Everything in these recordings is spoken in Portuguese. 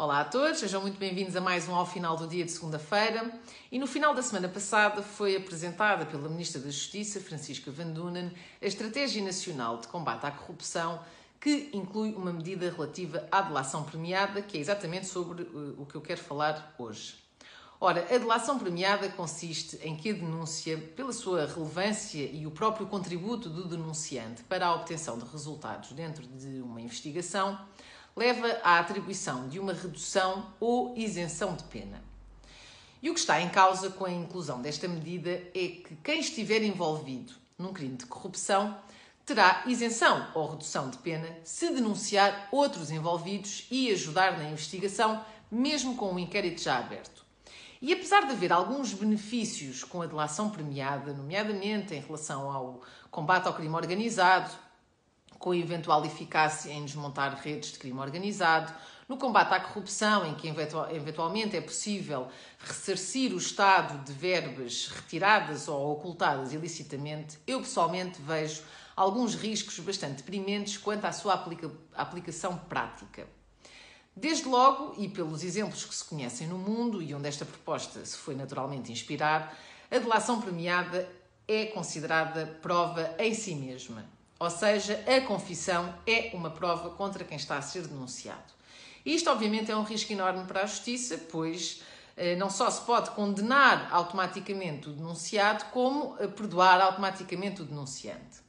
Olá a todos, sejam muito bem-vindos a mais um ao final do dia de segunda-feira. E no final da semana passada foi apresentada pela Ministra da Justiça, Francisca Van Dunen, a Estratégia Nacional de Combate à Corrupção, que inclui uma medida relativa à delação premiada, que é exatamente sobre uh, o que eu quero falar hoje. Ora, a delação premiada consiste em que a denúncia, pela sua relevância e o próprio contributo do denunciante para a obtenção de resultados dentro de uma investigação, leva à atribuição de uma redução ou isenção de pena. E o que está em causa com a inclusão desta medida é que quem estiver envolvido num crime de corrupção terá isenção ou redução de pena se denunciar outros envolvidos e ajudar na investigação, mesmo com o um inquérito já aberto. E apesar de haver alguns benefícios com a delação premiada, nomeadamente em relação ao combate ao crime organizado, com eventual eficácia em desmontar redes de crime organizado, no combate à corrupção, em que eventualmente é possível ressarcir o Estado de verbas retiradas ou ocultadas ilicitamente, eu pessoalmente vejo alguns riscos bastante deprimentes quanto à sua aplica aplicação prática. Desde logo, e pelos exemplos que se conhecem no mundo e onde esta proposta se foi naturalmente inspirar, a delação premiada é considerada prova em si mesma. Ou seja, a confissão é uma prova contra quem está a ser denunciado. Isto, obviamente, é um risco enorme para a justiça, pois eh, não só se pode condenar automaticamente o denunciado, como eh, perdoar automaticamente o denunciante.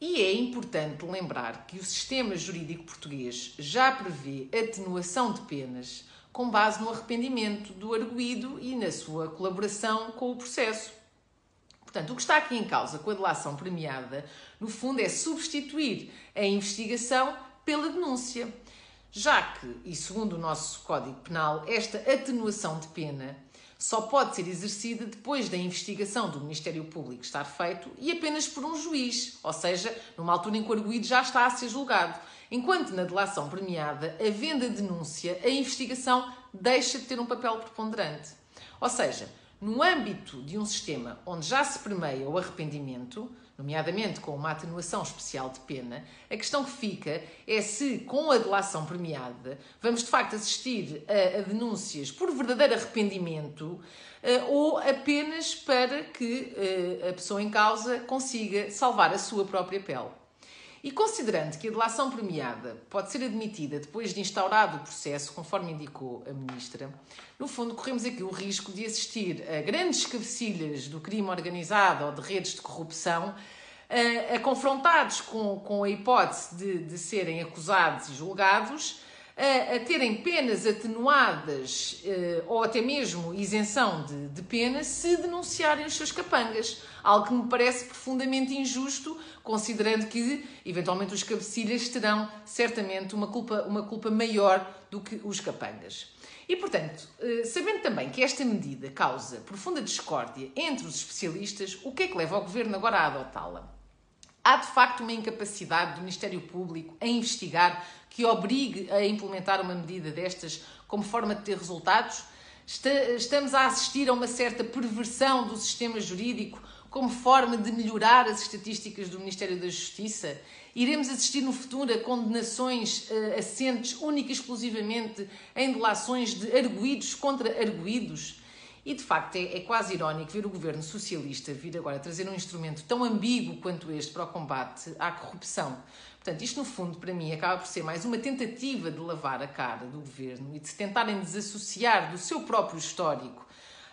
E é importante lembrar que o sistema jurídico português já prevê atenuação de penas com base no arrependimento do arguído e na sua colaboração com o processo. Portanto, o que está aqui em causa com a delação premiada, no fundo, é substituir a investigação pela denúncia. Já que, e segundo o nosso Código Penal, esta atenuação de pena só pode ser exercida depois da investigação do Ministério Público estar feito e apenas por um juiz, ou seja, numa altura em que o arguído já está a ser julgado. Enquanto na delação premiada, havendo a denúncia, a investigação deixa de ter um papel preponderante. Ou seja, no âmbito de um sistema onde já se permeia o arrependimento, nomeadamente com uma atenuação especial de pena, a questão que fica é se, com a delação premiada, vamos de facto assistir a, a denúncias por verdadeiro arrependimento uh, ou apenas para que uh, a pessoa em causa consiga salvar a sua própria pele. E considerando que a delação premiada pode ser admitida depois de instaurado o processo, conforme indicou a Ministra, no fundo corremos aqui o risco de assistir a grandes cabecilhas do crime organizado ou de redes de corrupção a, a confrontados com, com a hipótese de, de serem acusados e julgados a, a terem penas atenuadas uh, ou até mesmo isenção de, de pena se denunciarem os seus capangas. Algo que me parece profundamente injusto, considerando que, eventualmente, os cabecilhas terão certamente uma culpa, uma culpa maior do que os capangas. E, portanto, uh, sabendo também que esta medida causa profunda discórdia entre os especialistas, o que é que leva o governo agora a adotá-la? Há de facto uma incapacidade do Ministério Público a investigar que obrigue a implementar uma medida destas como forma de ter resultados? Estamos a assistir a uma certa perversão do sistema jurídico como forma de melhorar as estatísticas do Ministério da Justiça? Iremos assistir no futuro a condenações uh, assentes única e exclusivamente em delações de arguídos contra arguídos? E de facto é, é, quase irónico ver o governo socialista vir agora trazer um instrumento tão ambíguo quanto este para o combate à corrupção. Portanto, isto no fundo para mim acaba por ser mais uma tentativa de lavar a cara do governo e de se tentarem desassociar do seu próprio histórico.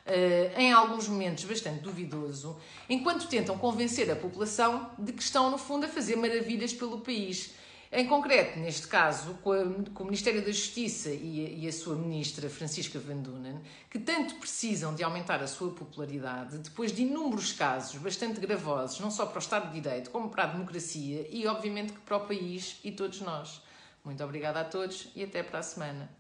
Uh, em alguns momentos bastante duvidoso, enquanto tentam convencer a população de que estão, no fundo, a fazer maravilhas pelo país. Em concreto, neste caso, com, a, com o Ministério da Justiça e a, e a, sua ministra Francisca Van Dunen, que tanto precisam de aumentar a sua popularidade, depois de inúmeros casos bastante gravosos, não só para o Estado de Direito, como para a democracia e, obviamente, para o país e todos nós. Muito obrigada a todos e até para a semana.